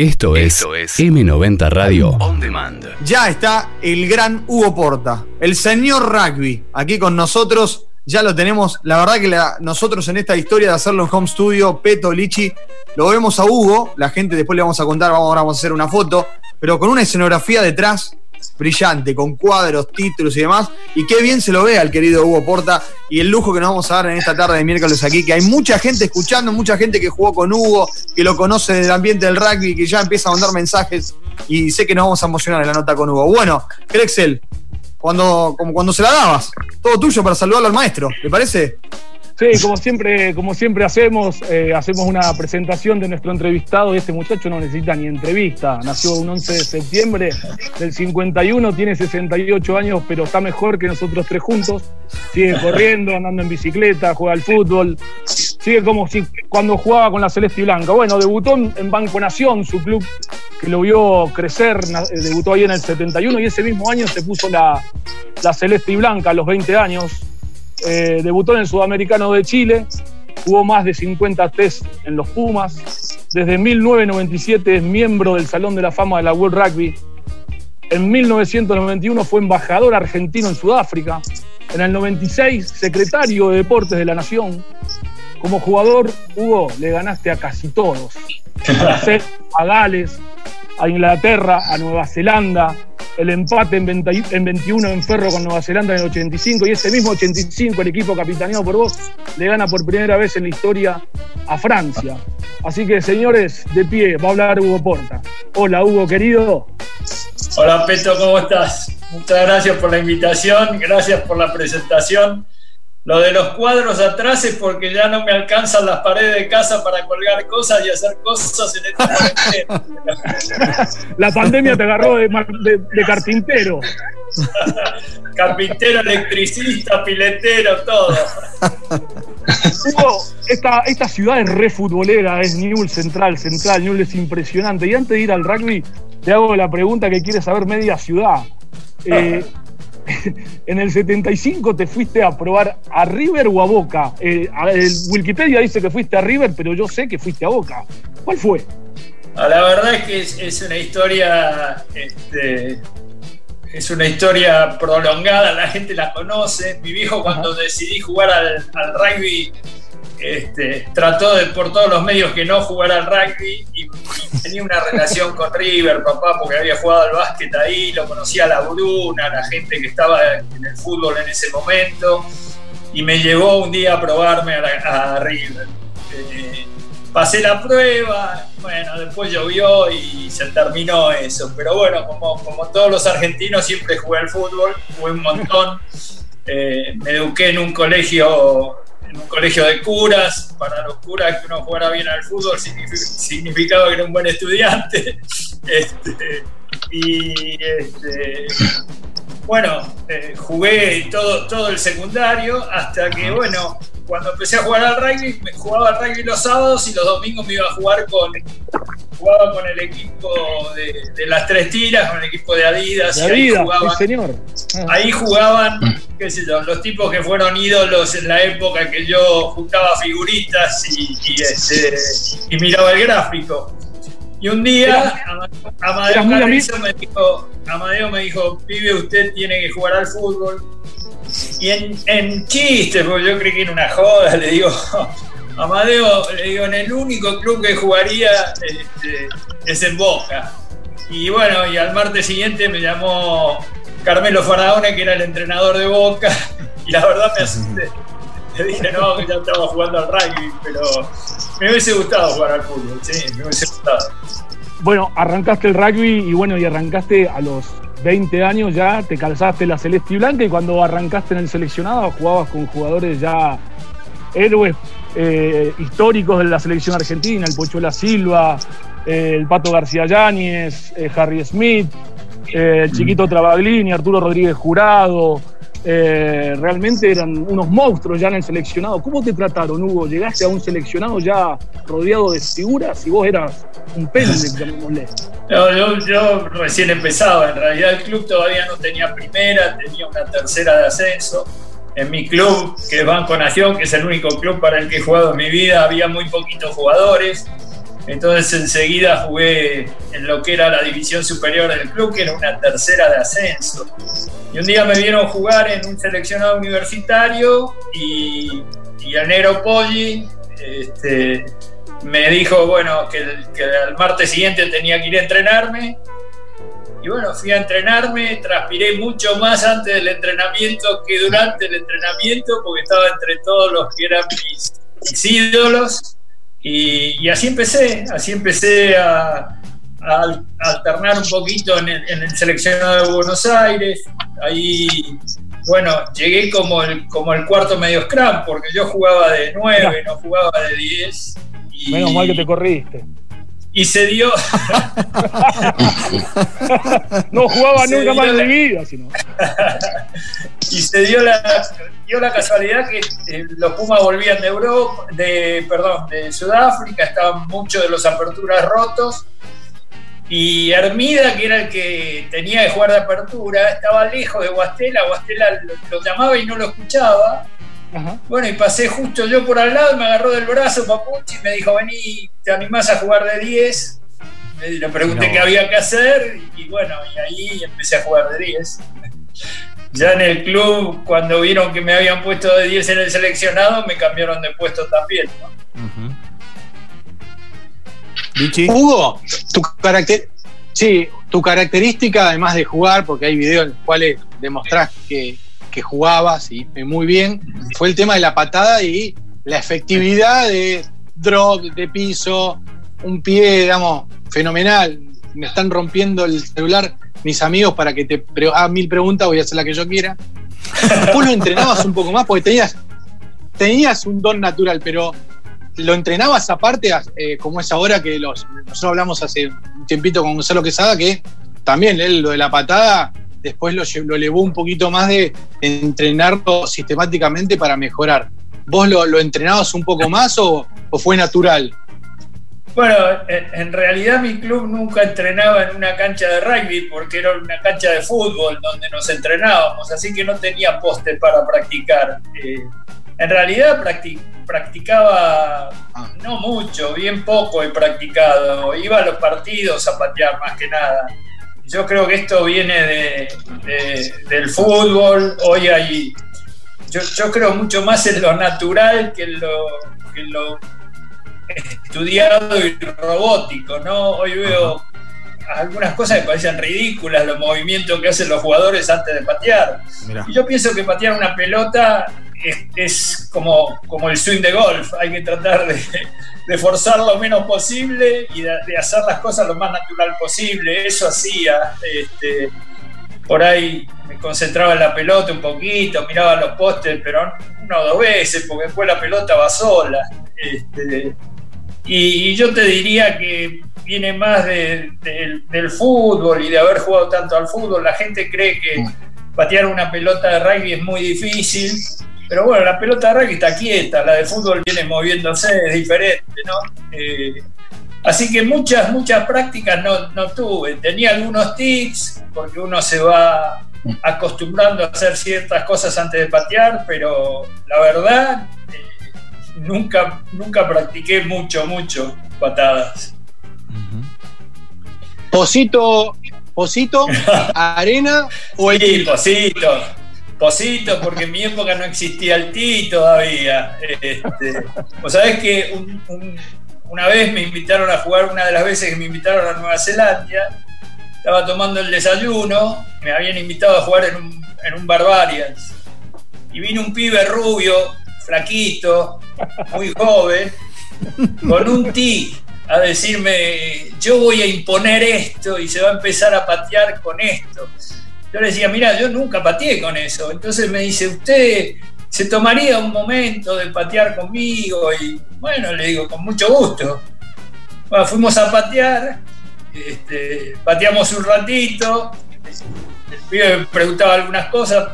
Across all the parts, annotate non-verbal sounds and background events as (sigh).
Esto es, M90 Radio On Demand. Ya está el gran Hugo Porta, el señor rugby, aquí con nosotros. Ya lo tenemos. La verdad que nosotros en esta historia de hacerlo en home studio, Peto, Lichi, lo vemos a Hugo. La gente después le vamos a contar, vamos, ahora vamos a hacer una foto, pero con una escenografía detrás brillante, con cuadros, títulos y demás. Y qué bien se lo ve al querido Hugo Porta y el lujo que nos vamos a dar en esta tarde de miércoles aquí, que hay mucha gente escuchando, mucha gente que jugó con Hugo, que lo conoce del ambiente del rugby, que ya empieza a mandar mensajes y sé que nos vamos a emocionar en la nota con Hugo. Bueno, Crexel, cuando, como cuando se la dabas, todo tuyo para saludarlo al maestro, ¿le parece? Sí, como siempre, como siempre hacemos, eh, hacemos una presentación de nuestro entrevistado y este muchacho no necesita ni entrevista. Nació un 11 de septiembre del 51, tiene 68 años, pero está mejor que nosotros tres juntos. Sigue corriendo, andando en bicicleta, juega al fútbol. Sigue como si cuando jugaba con la Celeste y Blanca. Bueno, debutó en Banco Nación, su club que lo vio crecer, eh, debutó ahí en el 71 y ese mismo año se puso la, la Celeste y Blanca a los 20 años eh, debutó en el Sudamericano de Chile, jugó más de 50 test en los Pumas. Desde 1997 es miembro del Salón de la Fama de la World Rugby. En 1991 fue embajador argentino en Sudáfrica. En el 96, secretario de Deportes de la Nación. Como jugador, Hugo, le ganaste a casi todos. A Gales, a Inglaterra, a Nueva Zelanda, el empate en, 21 en Ferro con Nueva Zelanda en el 85 y ese mismo 85 el equipo capitaneado por vos le gana por primera vez en la historia a Francia. Así que señores, de pie, va a hablar Hugo Porta. Hola Hugo querido. Hola Peto, ¿cómo estás? Muchas gracias por la invitación, gracias por la presentación. Lo de los cuadros atrás es porque ya no me alcanzan las paredes de casa para colgar cosas y hacer cosas en esta La pandemia te agarró de, carpintero. (laughs) carpintero, electricista, piletero, todo. Hugo, esta, esta ciudad es re futbolera, es Newell Central, Central, Newell es impresionante. Y antes de ir al rugby, te hago la pregunta que quiere saber media ciudad. Eh, (laughs) en el 75 te fuiste a probar a River o a Boca. Eh, Wikipedia dice que fuiste a River, pero yo sé que fuiste a Boca. ¿Cuál fue? Ah, la verdad es que es, una historia, este, es una historia prolongada, la gente la conoce. Mi viejo cuando decidí jugar al, al rugby este, trató de por todos los medios que no jugara al rugby y, tenía una relación con River, papá, porque había jugado al básquet ahí, lo conocía la Bruna, la gente que estaba en el fútbol en ese momento, y me llevó un día a probarme a, River. Eh, pasé la prueba, bueno, después llovió y se terminó eso, pero bueno, como, como todos los argentinos siempre jugué al fútbol, jugué un montón. Eh, me eduqué en un colegio en un colegio de curas, para los curas que uno jugara bien al fútbol significaba que era un buen estudiante. (laughs) Este, y este, bueno, eh, jugué todo, todo el secundario hasta que, bueno, cuando empecé a jugar al rugby, me jugaba al rugby los sábados y los domingos me iba a jugar con, jugaba con el equipo de, las tres tiras, con el equipo de Adidas. De Adidas, ahí jugaban, señor. Ahí jugaban, qué sé yo, los tipos que fueron ídolos en la época que yo juntaba figuritas y, y, este, y miraba el gráfico. Y un día Amadeo me dijo, Amadeo me dijo, pibe, usted tiene que jugar al fútbol y en, en chiste, porque yo creí que era una joda, le digo, (laughs) Amadeo, le digo, en el único club que jugaría este, es en Boca. Y bueno, y al martes siguiente me llamó Carmelo Faraone, que era el entrenador de Boca, y la verdad me (laughs) asusté. Le dije, no, que ya estaba jugando al rugby, pero me hubiese gustado jugar al fútbol, sí, me hubiese gustado. Bueno, arrancaste el rugby y bueno, y arrancaste a los 20 años ya te calzaste la celeste y blanca y cuando arrancaste en el seleccionado jugabas con jugadores ya héroes eh, históricos de la selección argentina, el Pochuela Silva, eh, el Pato García Yáñez, eh, Harry Smith, el chiquito Travaglini, Arturo Rodríguez Jurado, eh, realmente eran unos monstruos ya en el seleccionado. ¿Cómo te trataron, Hugo? ¿Llegaste a un seleccionado ya rodeado de figuras y vos eras un pende, (laughs) llamémosle? No, yo, yo, recién empezaba. En realidad el club todavía no tenía primera, tenía una tercera de ascenso. En mi club, que es Banco Nación, que es el único club para el que he jugado en mi vida, había muy poquitos jugadores. Entonces enseguida jugué en lo que era la división superior del club, que era una tercera de ascenso. Y un día me vieron jugar en un seleccionado universitario y, y el negro Poggi este, me dijo, bueno, que, que al martes siguiente tenía que ir a entrenarme. Y bueno, fui a entrenarme, transpiré mucho más antes del entrenamiento que durante el entrenamiento, porque estaba entre todos los que eran mis, mis ídolos. Y, y, así empecé, así empecé a, a alternar un poquito en el, en el, seleccionado de Buenos Aires. Ahí, bueno, llegué como el, como el cuarto medio scrum, porque yo jugaba de 9, no jugaba de 10. Y, Menos mal que te corriste. Y se dio. (laughs) no jugaba se nunca más mi vida, sino. (laughs) y se dio la, dio la casualidad que eh, los Pumas volvían de Europa, de, perdón, de Sudáfrica, estaban muchos de los aperturas rotos. Y Hermida, que era el que tenía que jugar de apertura, estaba lejos de Guastela. Guastela lo, lo llamaba y no lo escuchaba. Ajá. Bueno, y pasé justo yo por al lado, me agarró del brazo Papuchi y me dijo, vení, ¿te animás a jugar de 10? Le pregunté no. qué había que hacer y bueno, y ahí empecé a jugar de 10. (laughs) Ya en el club, cuando vieron que me habían puesto de 10 en el seleccionado, me cambiaron de puesto también. ¿no? Uh -huh. Hugo, tu, caracter sí, tu característica, además de jugar, porque hay videos en los cuales demostrás que, que jugabas y muy bien, fue el tema de la patada y la efectividad de drop, de piso, un pie, digamos, fenomenal. Me están rompiendo el celular mis amigos para que te hagas mil preguntas, voy a hacer la que yo quiera. Vos lo entrenabas un poco más porque tenías, tenías un don natural, pero lo entrenabas aparte, eh, como es ahora que los, nosotros hablamos hace un tiempito con Gonzalo Quesada, que también él, lo de la patada después lo, lo elevó un poquito más de entrenarlo sistemáticamente para mejorar. ¿Vos lo, lo entrenabas un poco más o, o, fue natural? Bueno, en realidad mi club nunca entrenaba en una cancha de rugby porque era una cancha de fútbol donde nos entrenábamos, así que no tenía poste para practicar. Eh, en realidad practic practicaba ah. no mucho, bien poco he practicado. Iba a los partidos a patear más que nada yo creo que esto viene de, de, del fútbol. Hoy hay. Yo, yo, creo mucho más en lo natural que en lo, que en lo estudiado y robótico, ¿no? Hoy veo algunas cosas que parecen ridículas, los movimientos que hacen los jugadores antes de patear. Mirá. Y yo pienso que patear una pelota es, es, como, como el swing de golf, hay que tratar de, de forzar lo menos posible y de, de, hacer las cosas lo más natural posible. Eso hacía. Este, por ahí me concentraba en la pelota un poquito, miraba los postes, pero una o dos veces, porque después la pelota va sola. Este, y, y, yo te diría que viene más de, de, del fútbol y de haber jugado tanto al fútbol. La gente cree que patear una pelota de rugby es muy difícil, pero bueno, la pelota de rugby está quieta, la de fútbol viene moviéndose, es diferente, ¿no? Eh, así que muchas, muchas prácticas no, no, tuve. Tenía algunos tics, porque uno se va acostumbrando a hacer ciertas cosas antes de patear, pero la verdad, eh, nunca, nunca practiqué mucho, mucho patadas. Posito, Posito, (laughs) arena o el sí, Posito. Posito, porque en mi época no existía el ti todavía. Este, Vos sabés que un, un, una vez me invitaron a jugar, una de las veces que me invitaron a Nueva Zelanda, estaba tomando el desayuno, me habían invitado a jugar en un, en Barbarians. Y vino un pibe rubio, flaquito, muy joven, con un ti a decirme, yo voy a imponer esto y se va a empezar a patear con esto. Yo le decía, mira, yo nunca pateé con eso. Entonces me dice, usted se tomaría un momento de patear conmigo y bueno, le digo, con mucho gusto. Bueno, fuimos a patear, este, pateamos un ratito, el pibe me preguntaba algunas cosas,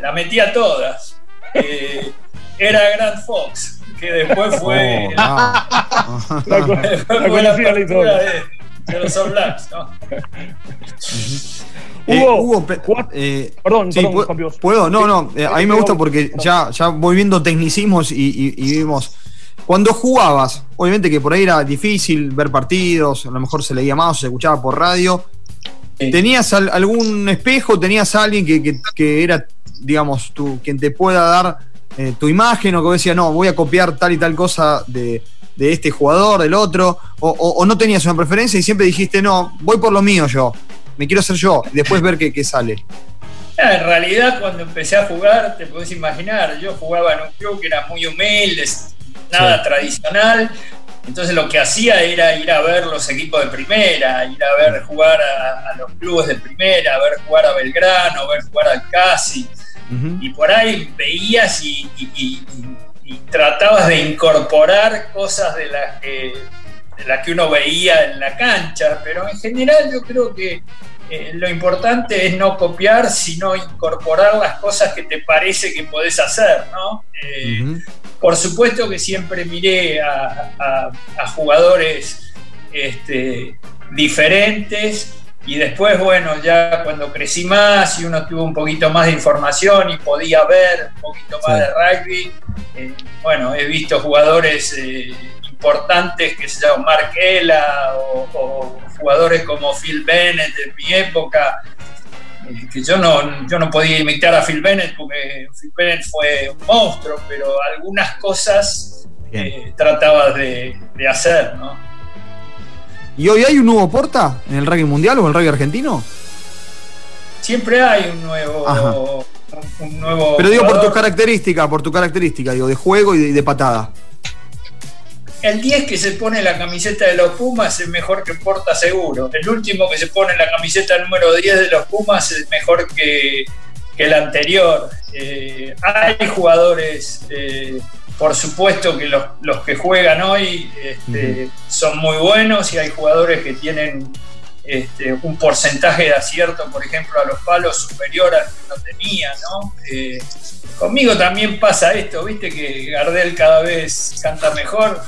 la metía todas. Eh, era Grant Fox, que después fue, oh, no. (laughs) después la, la, la de, de, los All Blacks, ¿no? Eh, Hugo, eh, perdón, sí, perdón ¿puedo? No, no, eh, a mí me gusta porque ya, ya voy viendo tecnicismos y, y, y vimos Cuando jugabas, obviamente que por ahí era difícil ver partidos, a lo mejor se leía más o se escuchaba por radio. ¿Tenías algún espejo? ¿Tenías alguien que, era, digamos, tú, quien te pueda dar eh, tu imagen o que decía, no, voy a copiar tal y tal cosa de, este jugador, del otro? O, no tenías una preferencia y siempre dijiste, no, voy por lo mío yo, me quiero hacer yo, y después ver qué, sale? En realidad, cuando empecé a jugar, te podés imaginar, yo jugaba en un club que era muy humilde, nada tradicional. Entonces lo que hacía era ir a ver los equipos de primera, ir a ver jugar a, los clubes de primera, a ver jugar a Belgrano, a ver jugar al Casi. Y por ahí veías y, tratabas de incorporar cosas de las que las que uno veía en la cancha, pero en general yo creo que eh, lo importante es no copiar, sino incorporar las cosas que te parece que podés hacer, ¿no? Eh, por supuesto que siempre miré a, jugadores este, diferentes y después, bueno, ya cuando crecí más y uno tuvo un poquito más de información y podía ver un poquito más de rugby, eh, bueno, he visto jugadores importantes que se llaman Markela o, o, jugadores como Phil Bennett en mi época, que yo no, yo no podía imitar a Phil Bennett porque Phil Bennett fue un monstruo, pero algunas cosas eh, trataba de, hacer, ¿no? ¿Y hoy hay un nuevo Porta en el rugby mundial o en el rugby argentino? Siempre hay un nuevo, un nuevo Pero digo por tu característica, por tu característica, digo, de juego y de patada el 10 que se pone la camiseta de los Pumas es mejor que Porta seguro. El último que se pone la camiseta número 10 de los Pumas es mejor que, el anterior. Eh, hay jugadores, eh, por supuesto que los, que juegan hoy este, son muy buenos y hay jugadores que tienen este, un porcentaje de acierto, por ejemplo, a los palos superior al que uno tenía, ¿no? Eh, conmigo también pasa esto, viste que Gardel cada vez canta mejor.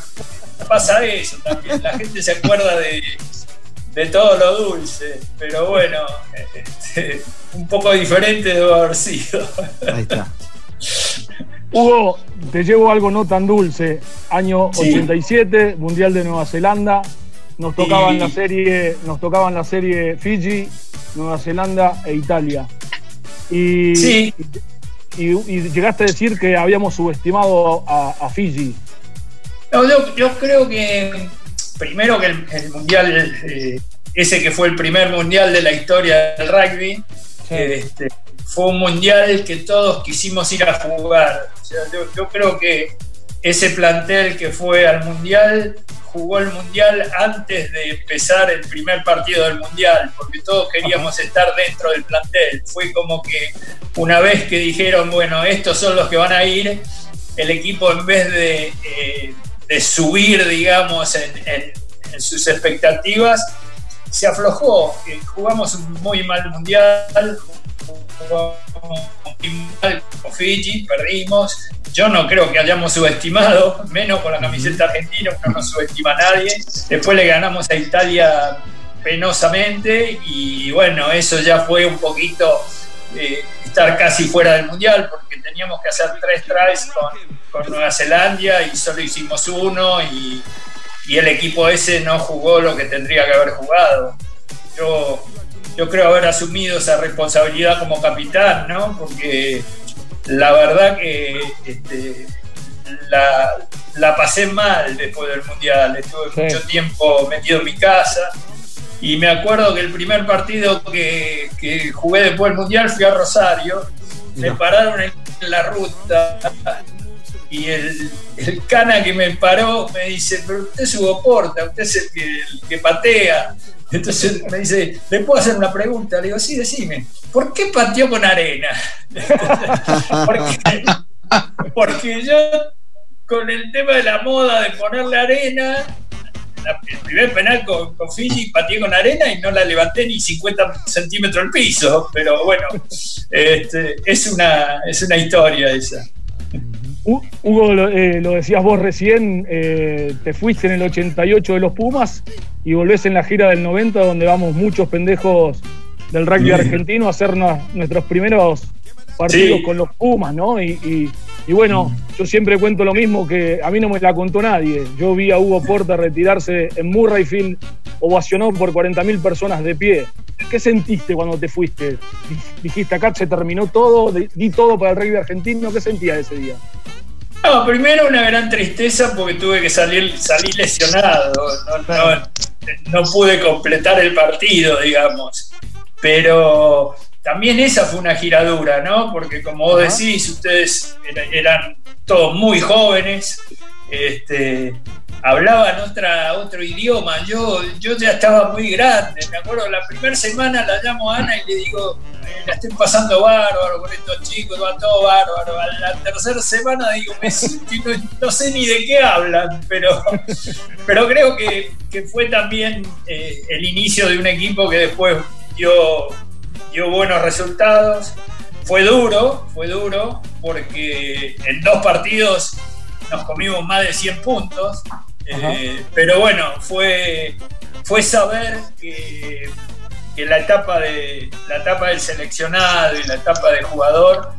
Pasa eso también, la gente se acuerda de, todo lo dulce, pero bueno, este, un poco diferente debe haber sido. Ahí está. Hugo, te llevo algo no tan dulce. Año 87, Mundial de Nueva Zelanda, nos tocaban la serie, nos tocaban la serie Fiji, Nueva Zelanda e Italia. Y, sí. y, llegaste a decir que habíamos subestimado a, Fiji. yo, creo que primero que el, mundial, eh, ese que fue el primer mundial de la historia del rugby, este, fue un mundial que todos quisimos ir a jugar. yo creo que ese plantel que fue al mundial jugó el Mundial antes de empezar el primer partido del Mundial, porque todos queríamos estar dentro del plantel. Fue como que una vez que dijeron, bueno, estos son los que van a ir, el equipo en vez de, eh, subir, digamos, en, sus expectativas, se aflojó. Eh, jugamos un muy mal Mundial, con Fiji, perdimos yo no creo que hayamos subestimado, menos con la camiseta argentina, no nos subestima a nadie. Después le ganamos a Italia penosamente y bueno, eso ya fue un poquito eh, estar casi fuera del mundial porque teníamos que hacer tres tries con, Nueva Zelanda y solo hicimos uno y, y, el equipo ese no jugó lo que tendría que haber jugado. Yo, yo creo haber asumido esa responsabilidad como capitán, ¿no? Porque la verdad que este, la, pasé mal después del Mundial. Estuve mucho tiempo metido en mi casa. Y me acuerdo que el primer partido que, jugué después del Mundial fui a Rosario. Me pararon en la ruta y el, cana que me paró me dice, pero usted es Hugo Porta, usted es el que patea. Entonces me dice, ¿le puedo hacer una pregunta? Le digo, sí, decime, ¿por qué pateó con arena? (laughs) porque, yo, con el tema de la moda de ponerle arena, el primer penal con, con, Fiji pateé con arena y no la levanté ni 50 centímetros al piso. Pero bueno, este, es, una, es una historia esa. Hugo, eh, lo, decías vos recién, eh, te fuiste en el 88 de los Pumas y volvés en la gira del 90 donde vamos muchos pendejos del rugby argentino a hacer nuestros primeros partidos con los Pumas, ¿no? Y, Y bueno, yo siempre cuento lo mismo que a mí no me la contó nadie. Yo vi a Hugo Porta retirarse en Murrayfield, ovacionado por 40.000 personas de pie. ¿Qué sentiste cuando te fuiste? Dijiste, acá se terminó todo, di todo para el rugby argentino. ¿Qué sentías ese día? No, primero una gran tristeza porque tuve que salir, salir lesionado. No, pude completar el partido, digamos. Pero también esa fue una giradura, ¿no? Porque como vos decís, ustedes eran todos muy jóvenes. Este, hablaban otra, otro idioma. Yo, yo ya estaba muy grande. Me acuerdo, la primera semana la llamo a Ana y le digo, eh, la estoy pasando bárbaro con estos chicos, va todo bárbaro. La tercera semana digo, me no, sé ni de qué hablan, pero, (laughs) pero creo que, fue también eh, el inicio de un equipo que después dio, dio buenos resultados. Fue duro, fue duro, porque en dos partidos nos comimos más de 100 puntos, eh, pero bueno, fue, fue saber que, la, etapa de, la etapa del seleccionado y la etapa de jugador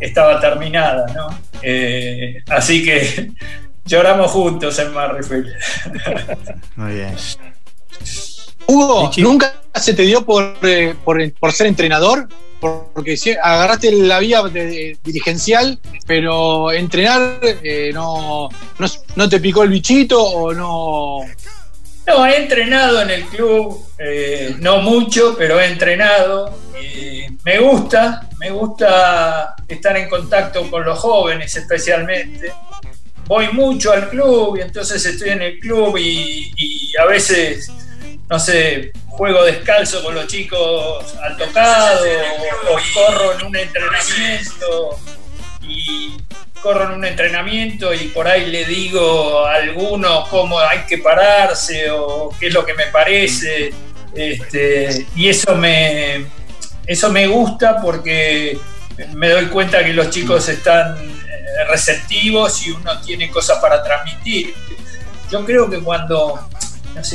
estaba terminada, ¿no? Eh, así que (laughs) lloramos juntos en Marrifield. Muy bien. (laughs) Hugo, ¿nunca se te dio por, eh, por ser entrenador? porque agarraste la vía dirigencial, pero entrenar eh, no, no, te picó el bichito o no. No, he entrenado en el club, eh, no mucho, pero he entrenado. me gusta, me gusta estar en contacto con los jóvenes especialmente. Voy mucho al club y entonces estoy en el club y a veces, no sé, juego descalzo con los chicos al tocado o, corro en un entrenamiento y corro en un entrenamiento y por ahí le digo a alguno cómo hay que pararse o qué es lo que me parece este, y eso me eso me gusta porque me doy cuenta que los chicos están eh, receptivos y uno tiene cosas para transmitir. Yo creo que cuando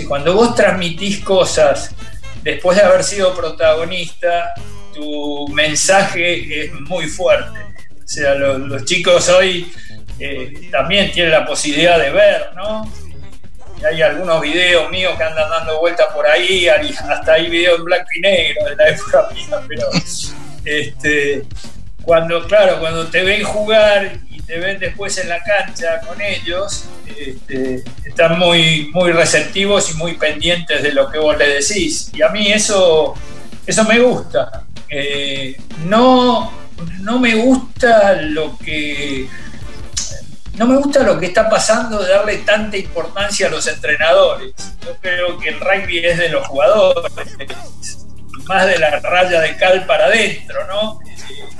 cuando vos transmitís cosas después de haber sido protagonista, tu mensaje es muy fuerte. O sea, los, chicos hoy eh, también tienen la posibilidad de ver, ¿no? hay algunos videos míos que andan dando vueltas por ahí, hasta hay videos en blanco y negro de la (laughs) época mía, pero este, cuando, claro, cuando te ven jugar y te ven después en la cancha con ellos, este, están muy, muy receptivos y muy pendientes de lo que vos le decís. Y a mí eso, eso me gusta. Eh, no, no me gusta lo que. No me gusta lo que está pasando de darle tanta importancia a los entrenadores. Yo creo que el rugby es de los jugadores, más de la raya de cal para adentro, ¿no?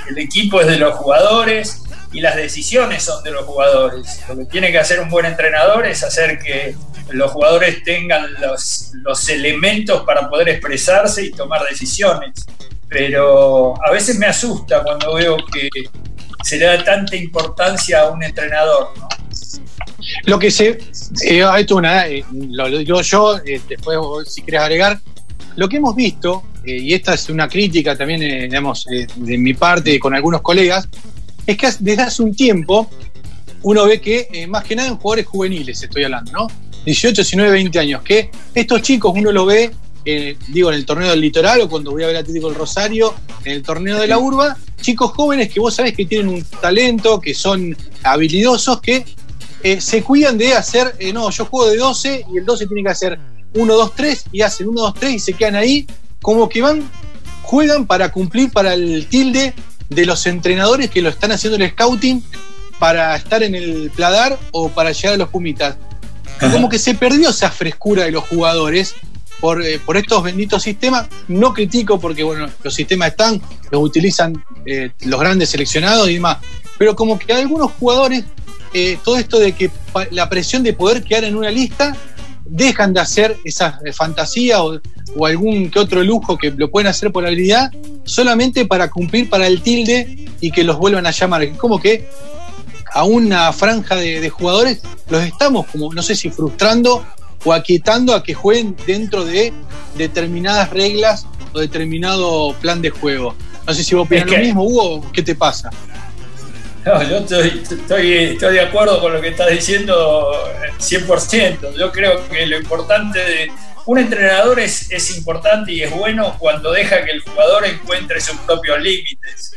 el equipo es de los jugadores y las decisiones son de los jugadores. Lo que tiene que hacer un buen entrenador es hacer que los jugadores tengan los, los elementos para poder expresarse y tomar decisiones. Pero a veces me asusta cuando veo que se le da tanta importancia a un entrenador. Lo que se. Eh, una, eh, lo, digo yo, eh, después si quieres agregar, lo que hemos visto, eh, y esta es una crítica también, digamos, de mi parte con algunos colegas, es que desde hace un tiempo uno ve que, eh, más que nada en jugadores juveniles estoy hablando, ¿no? 18, 19, 20 años, que estos chicos uno lo ve, eh, digo, en el torneo del litoral o cuando voy a ver Atlético del Rosario, en el torneo de la urba, chicos jóvenes que vos sabés que tienen un talento, que son habilidosos, que eh, se cuidan de hacer, no, yo juego de 12 y el 12 tiene que hacer 1, 2, 3 y hacen 1, 2, 3 y se quedan ahí, como que van, juegan para cumplir para el tilde de los entrenadores que lo están haciendo el scouting para estar en el Pladar o para llegar a los Pumitas. Como que se perdió esa frescura de los jugadores por, eh, por estos benditos sistemas. No critico porque, bueno, los sistemas están, los utilizan eh, los grandes seleccionados y demás. Pero como que algunos jugadores, eh, todo esto de que la presión de poder quedar en una lista, dejan de hacer esa fantasía o, o algún que otro lujo que lo pueden hacer por habilidad solamente para cumplir para el tilde y que los vuelvan a llamar. Es como que a una franja de, jugadores los estamos como, no sé si frustrando o aquietando a que jueguen dentro de determinadas reglas o determinado plan de juego. No sé si vos opinas lo mismo, Hugo, ¿qué te pasa? No, yo estoy, estoy, estoy de acuerdo con lo que estás diciendo 100%. Yo creo que lo importante de un entrenador es, es importante y es bueno cuando deja que el jugador encuentre sus propios límites.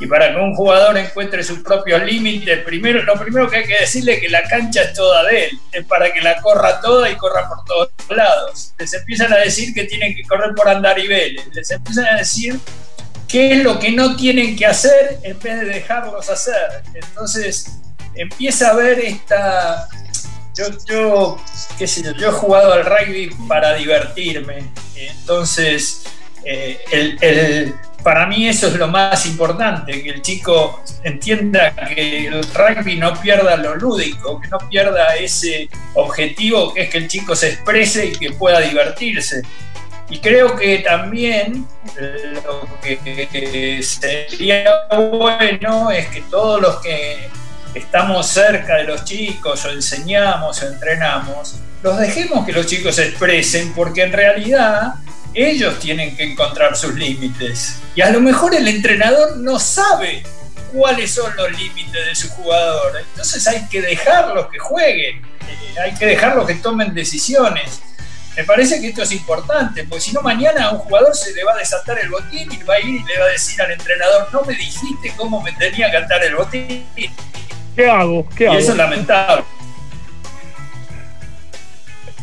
Y para que un jugador encuentre sus propios límites, primero, lo primero que hay que decirle es que la cancha es toda de él, es para que la corra toda y corra por todos lados. Les empiezan a decir que tienen que correr por andariveles, les empiezan a decir qué es lo que no tienen que hacer en vez de dejarlos hacer. Entonces empieza a ver esta... Yo, yo, qué sé yo, he jugado al rugby para divertirme. Entonces, eh, el, para mí eso es lo más importante, que el chico entienda que el rugby no pierda lo lúdico, que no pierda ese objetivo que es que el chico se exprese y que pueda divertirse. Y creo que también lo que sería bueno es que todos los que estamos cerca de los chicos o enseñamos o entrenamos, los dejemos que los chicos se expresen porque en realidad ellos tienen que encontrar sus límites. Y a lo mejor el entrenador no sabe cuáles son los límites de su jugador. Entonces hay que dejarlos que jueguen, eh, hay que dejarlos que tomen decisiones. Me parece que esto es importante, porque si no mañana a un jugador se le va a desatar el botín y va a ir y le va a decir al entrenador, no me dijiste cómo me tenía que atar el botín. ¿Qué hago? ¿Qué y eso es lamentable.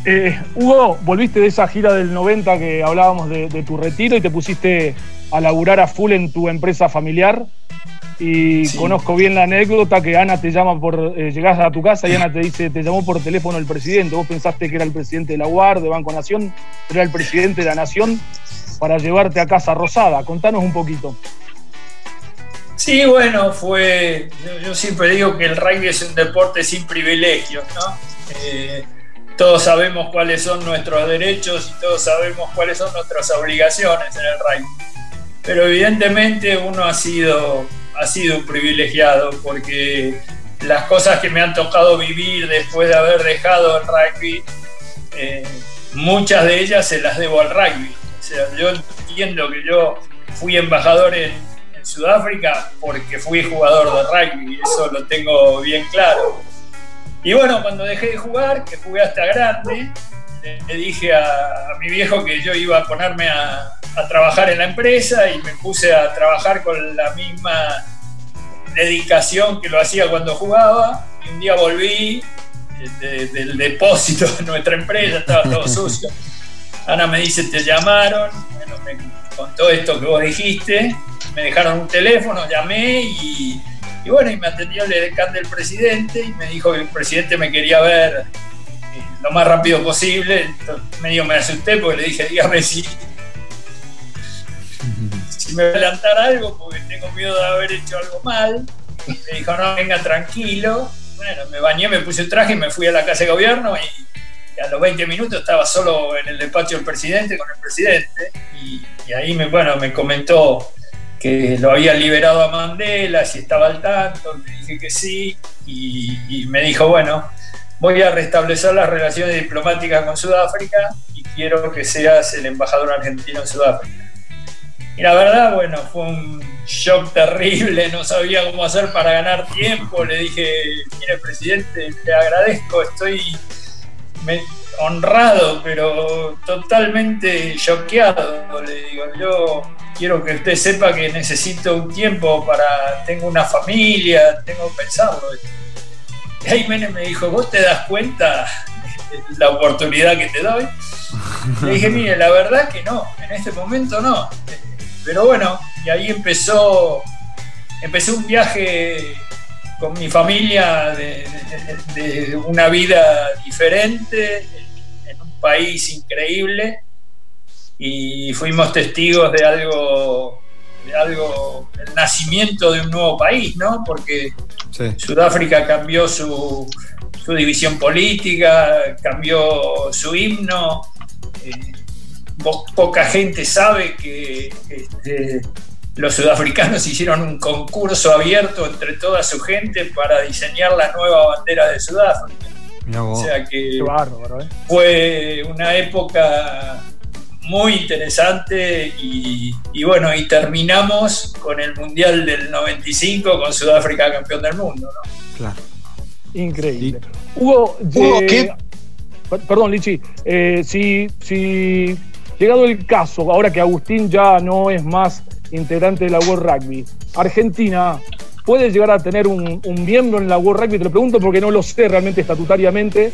Eh, Hugo, volviste de esa gira del 90 que hablábamos de, de, tu retiro y te pusiste a laburar a full en tu empresa familiar y conozco bien la anécdota que Ana te llama por, eh, llegás a tu casa y Ana te dice, te llamó por teléfono el presidente, vos pensaste que era el presidente de la UAR, de Banco Nación, era el presidente de la Nación para llevarte a Casa Rosada. Contanos un poquito. Sí, bueno, fue, yo, siempre digo que el rugby es un deporte sin privilegios, ¿no? Eh, todos sabemos cuáles son nuestros derechos y todos sabemos cuáles son nuestras obligaciones en el rugby. Pero evidentemente uno ha sido ha sido un privilegiado porque las cosas que me han tocado vivir después de haber dejado el rugby, eh, muchas de ellas se las debo al rugby. O sea, yo entiendo que yo fui embajador en, Sudáfrica porque fui jugador de rugby, eso lo tengo bien claro. Y bueno, cuando dejé de jugar, que jugué hasta grande, le, dije a, a, mi viejo que yo iba a ponerme a, a trabajar en la empresa y me puse a trabajar con la misma dedicación que lo hacía cuando jugaba. Y un día volví del depósito de nuestra empresa, estaba todo (laughs) sucio. Ana me dice, te llamaron, bueno, me contó esto que vos dijiste, me dejaron un teléfono, llamé y, y bueno, y me atendió el decán del presidente y me dijo que el presidente me quería ver lo más rápido posible. Entonces, medio me asusté porque le dije, dígame si, si me voy a adelantar algo porque tengo miedo de haber hecho algo mal. Me dijo, no, venga tranquilo. Bueno, me bañé, me puse el traje y me fui a la casa de gobierno y, a los 20 minutos estaba solo en el despacho del presidente con el presidente y, ahí me, bueno, me comentó que lo había liberado a Mandela, si estaba al tanto, le dije que sí y me dijo, bueno, voy a restablecer las relaciones diplomáticas con Sudáfrica y quiero que seas el embajador argentino en Sudáfrica. Y la verdad, bueno, fue un shock terrible, no sabía cómo hacer para ganar tiempo. Le dije, mire, presidente, le agradezco, estoy honrado, pero totalmente choqueado. Le digo, yo quiero que usted sepa que necesito un tiempo para. Tengo una familia, tengo pensado. Y ahí Menem me dijo, ¿vos te das cuenta de la oportunidad que te doy? Le dije, mire, la verdad que no, en este momento no pero bueno, y ahí empezó, empecé un viaje con mi familia de, una vida diferente, en un país increíble, y fuimos testigos de algo, algo, el nacimiento de un nuevo país, ¿no? Porque Sudáfrica cambió su, su, división política, cambió su himno. Eh, poca gente sabe que este, los sudafricanos (laughs) hicieron un concurso abierto entre toda su gente para diseñar la nueva bandera de Sudáfrica. O sea que ¿eh? fue una época muy interesante y, bueno, y terminamos con el Mundial del 95 con Sudáfrica campeón del mundo, ¿no? Claro. Increíble. Hugo, ¿qué? Perdón, Lichi, eh, si, si llegado el caso, ahora que Agustín ya no es más integrante de la World Rugby, Argentina puede llegar a tener un, miembro en la World Rugby, te lo pregunto porque no lo sé realmente estatutariamente,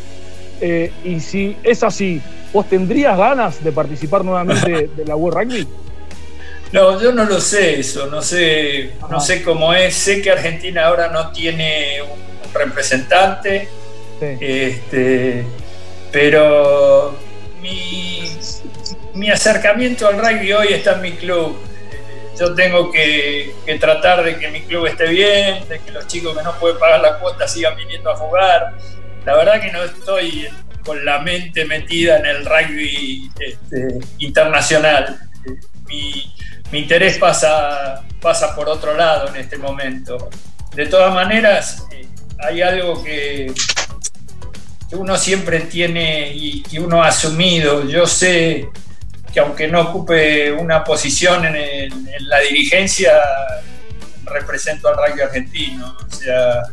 eh, y si es así, ¿vos tendrías ganas de participar nuevamente (laughs) de la World Rugby? No, yo no lo sé eso, no sé, no sé cómo es. Sé que Argentina ahora no tiene un, representante, este, pero mi, mi acercamiento al rugby hoy está en mi club yo tengo que, tratar de que mi club esté bien, de que los chicos que no pueden pagar la cuota sigan viniendo a jugar. La verdad que no estoy con la mente metida en el rugby este, internacional. Mi, interés pasa, pasa por otro lado en este momento. De todas maneras, eh, hay algo que, que uno siempre tiene y que uno ha asumido. Yo sé que aunque no ocupe una posición en, la dirigencia, represento al rugby argentino. O sea,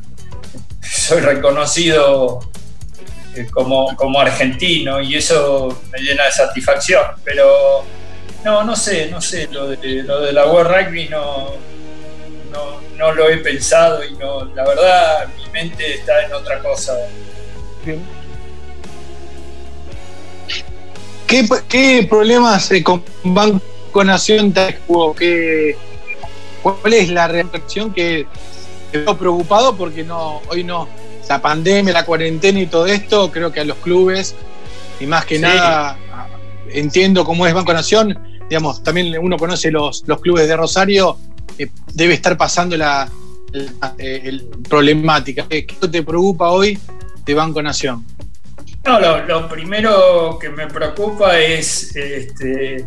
soy reconocido eh, como, como argentino y eso me llena de satisfacción. Pero no, no sé, no sé, lo de, lo de la World Rugby no, no, lo he pensado y no, la verdad mi mente está en otra cosa. ¿Qué, problemas eh, con Banco Nación te ¿Qué, ¿Cuál es la reacción que te veo preocupado? Porque no, hoy no, la pandemia, la cuarentena y todo esto, creo que a los clubes, y más que nada, entiendo cómo es Banco Nación, digamos, también uno conoce los, los clubes de Rosario, eh, debe estar pasando la, eh, problemática. ¿Qué te preocupa hoy de Banco Nación? No, lo, primero que me preocupa es este,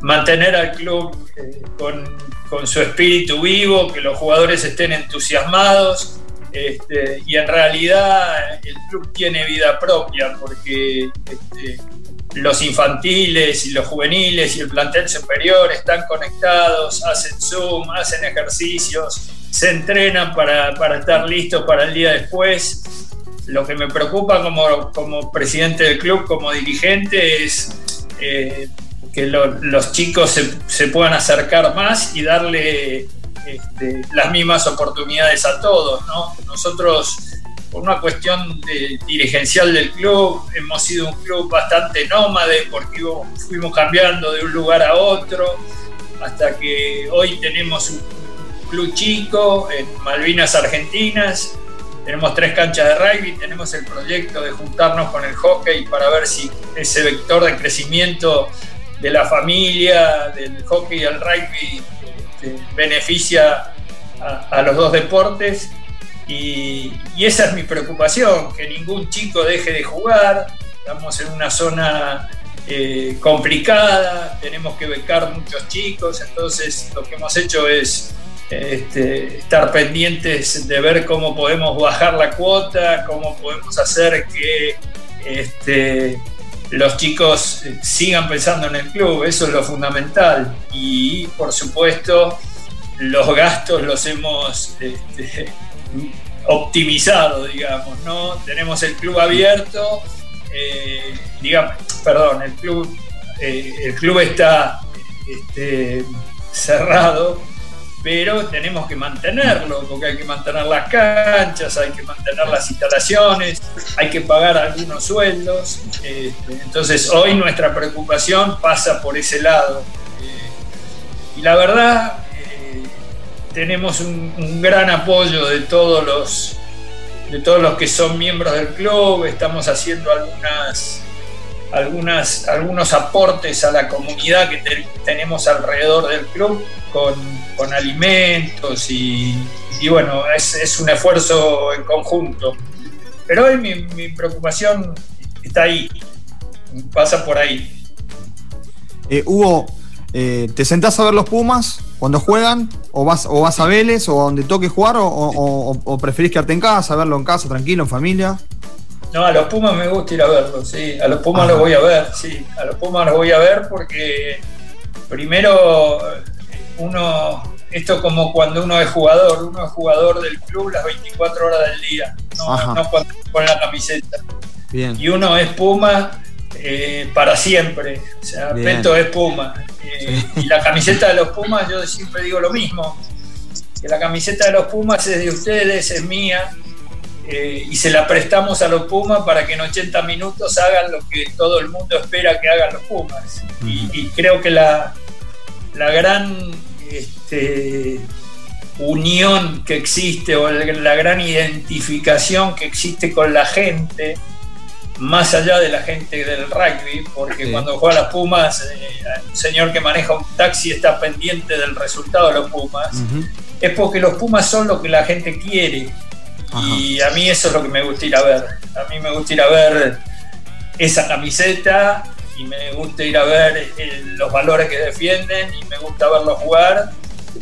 mantener al club eh, con, su espíritu vivo, que los jugadores estén entusiasmados. Este, y en realidad el club tiene vida propia porque este, los infantiles y los juveniles y el plantel superior están conectados, hacen Zoom, hacen ejercicios, se entrenan para, para estar listos para el día después. Lo que me preocupa como, presidente del club, como dirigente, es eh, que los chicos se, puedan acercar más y darle este, las mismas oportunidades a todos. Nosotros, por una cuestión dirigencial del club, hemos sido un club bastante nómade porque fuimos cambiando de un lugar a otro hasta que hoy tenemos un club chico en Malvinas Argentinas tenemos tres canchas de rugby, tenemos el proyecto de juntarnos con el hockey para ver si ese vector de crecimiento de la familia, del hockey el rugby, beneficia a, los dos deportes. Y, esa es mi preocupación, que ningún chico deje de jugar. Estamos en una zona eh, complicada, tenemos que becar muchos chicos, entonces lo que hemos hecho es este, estar pendientes de ver cómo podemos bajar la cuota, cómo podemos hacer que este, los chicos sigan pensando en el club, eso es lo fundamental. Y por supuesto, los gastos los hemos este, optimizado, digamos, ¿no? Tenemos el club abierto, eh, digamos, perdón, el club, eh, el club está cerrado pero tenemos que mantenerlo, porque hay que mantener las canchas, hay que mantener las instalaciones, hay que pagar algunos sueldos. Este, entonces hoy nuestra preocupación pasa por ese lado. Eh, y la verdad, tenemos un, gran apoyo de todos los de todos los que son miembros del club, estamos haciendo algunas, algunas, algunos aportes a la comunidad que tenemos alrededor del club con, con alimentos y, y bueno, es, es, un esfuerzo en conjunto. Pero hoy mi, preocupación está ahí, pasa por ahí. Eh, Hugo, eh, ¿te sentás a ver los Pumas cuando juegan? ¿O vas, o vas a Vélez o donde toque jugar? O, o, preferís quedarte en casa, verlo en casa, tranquilo, en familia? No, a los Pumas me gusta ir a verlos, sí. A los Pumas los voy a ver, sí. A los Pumas los voy a ver porque primero uno, esto como cuando uno es jugador, uno es jugador del club las 24 horas del día, no, no cuando pone la camiseta. Bien. Y uno es Puma eh, para siempre. O sea, Beto es Puma. Eh, y la camiseta de los Pumas, yo siempre digo lo mismo. Que la camiseta de los Pumas es de ustedes, es mía. Eh, y se la prestamos a los Pumas para que en 80 minutos hagan lo que todo el mundo espera que hagan los Pumas. y, creo que la, la gran este, unión que existe o la gran identificación que existe con la gente más allá de la gente del rugby, porque cuando juega las Pumas, eh, un señor que maneja un taxi está pendiente del resultado de los Pumas, es porque los Pumas son lo que la gente quiere. Y a mí eso es lo que me gusta ir a ver. A mí me gusta ir a ver esa camiseta y me gusta ir a ver eh, los valores que defienden y me gusta verlos jugar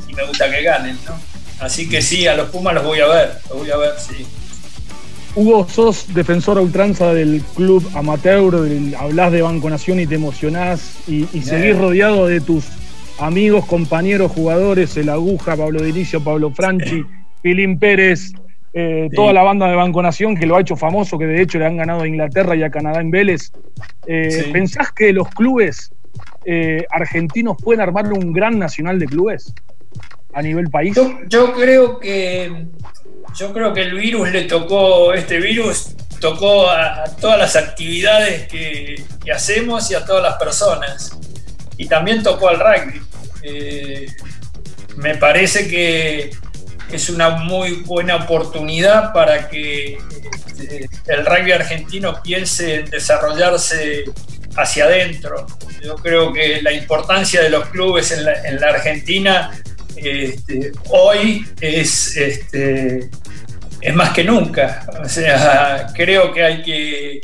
y me gusta que ganen, ¿no? Así que sí, a los Pumas los voy a ver, los voy a ver, sí. Hugo, sos defensor a ultranza del club amateur, hablas de Banco Nación y te emocionás y, seguís rodeado de tus amigos, compañeros, jugadores, el Aguja, Pablo Diricio, Pablo Franchi, Pilín Pérez, eh, toda la banda de Banco Nación que lo ha hecho famoso, que de hecho le han ganado a Inglaterra y a Canadá en Vélez. Eh, ¿Pensás que los clubes eh, argentinos pueden armar un gran nacional de clubes a nivel país? yo creo que yo creo que el virus le tocó, este virus tocó a, todas las actividades que, hacemos y a todas las personas. Y también tocó al rugby. Eh, me parece que es una muy buena oportunidad para que eh, el rugby argentino piense en desarrollarse hacia adentro. Yo creo que la importancia de los clubes en la Argentina este, hoy es, este, es más que nunca. O sea, creo que hay que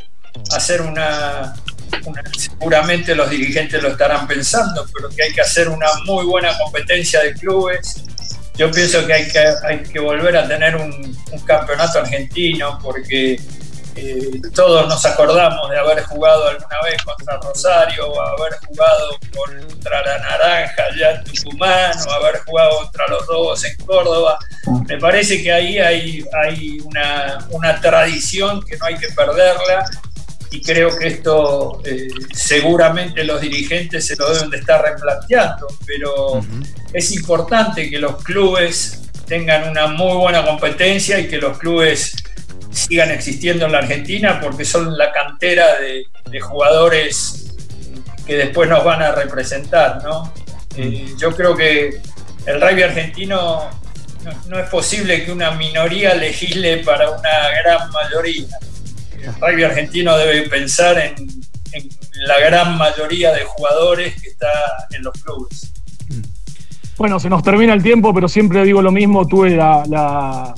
hacer una, seguramente los dirigentes lo estarán pensando, pero que hay que hacer una muy buena competencia de clubes. Yo pienso que hay que, volver a tener un campeonato argentino porque eh, todos nos acordamos de haber jugado alguna vez contra Rosario, o haber jugado contra la Naranja ya en Tucumán, o haber jugado contra los dos en Córdoba. Me parece que ahí hay, hay una, tradición que no hay que perderla y creo que esto eh, seguramente los dirigentes se lo deben de estar replanteando, pero es importante que los clubes tengan una muy buena competencia y que los clubes sigan existiendo en la Argentina porque son la cantera de, jugadores que después nos van a representar, ¿no? Eh, yo creo que el rugby argentino no, es posible que una minoría legisle para una gran mayoría. El rugby argentino debe pensar en, la gran mayoría de jugadores que está en los clubes. Bueno, se nos termina el tiempo, pero siempre digo lo mismo. Tuve la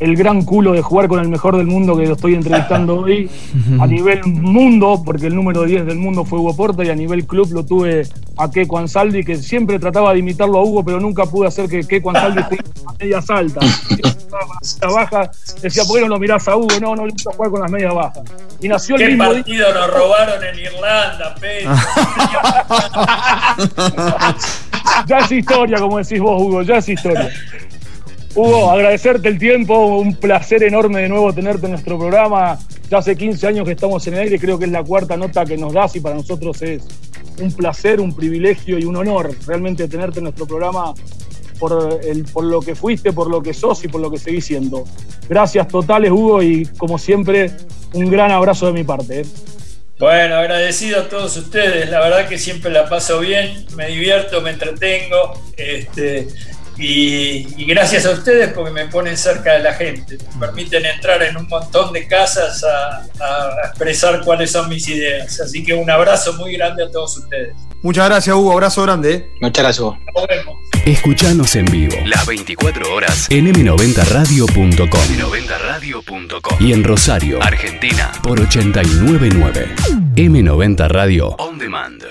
el gran culo de jugar con el mejor del mundo que lo estoy entrevistando (laughs) hoy, a nivel mundo, porque el número 10 del mundo fue Hugo Porta, y a nivel club lo tuve a Keco Ansaldi, que siempre trataba de imitarlo a Hugo, pero nunca pude hacer que Keco Ansaldi fuera a medias altas. (laughs) baja, decía, ¿por qué no lo mirás a Hugo? No, no le gusta jugar con las medias bajas. Y nació el ¿Qué partido nos robaron en Irlanda, Pedro? (laughs) ya es historia, como decís vos, Hugo, ya es historia. Hugo, agradecerte el tiempo, un placer enorme de nuevo tenerte en nuestro programa. Ya hace 15 años que estamos en el aire, creo que es la cuarta nota que nos das y para nosotros es un placer, un privilegio y un honor realmente tenerte en nuestro programa por, el, por lo que fuiste, por lo que sos y por lo que seguís siendo. Gracias totales, Hugo, y como siempre, un gran abrazo de mi parte. ¿eh? Bueno, agradecido a todos ustedes. La verdad que siempre la paso bien, me divierto, me entretengo. Este, y, gracias a ustedes porque me ponen cerca de la gente, me permiten entrar en un montón de casas a, expresar cuáles son mis ideas. Así que un abrazo muy grande a todos ustedes. Muchas gracias, Hugo. Abrazo grande. Muchas gracias, Hugo. Nos vemos. Escuchanos en vivo las 24 horas en m90radio.com m90radio.com y en Rosario, Argentina por 899. M90 Radio On Demand.